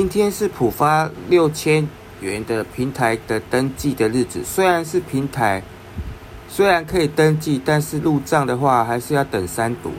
今天是浦发六千元的平台的登记的日子，虽然是平台，虽然可以登记，但是入账的话还是要等三读。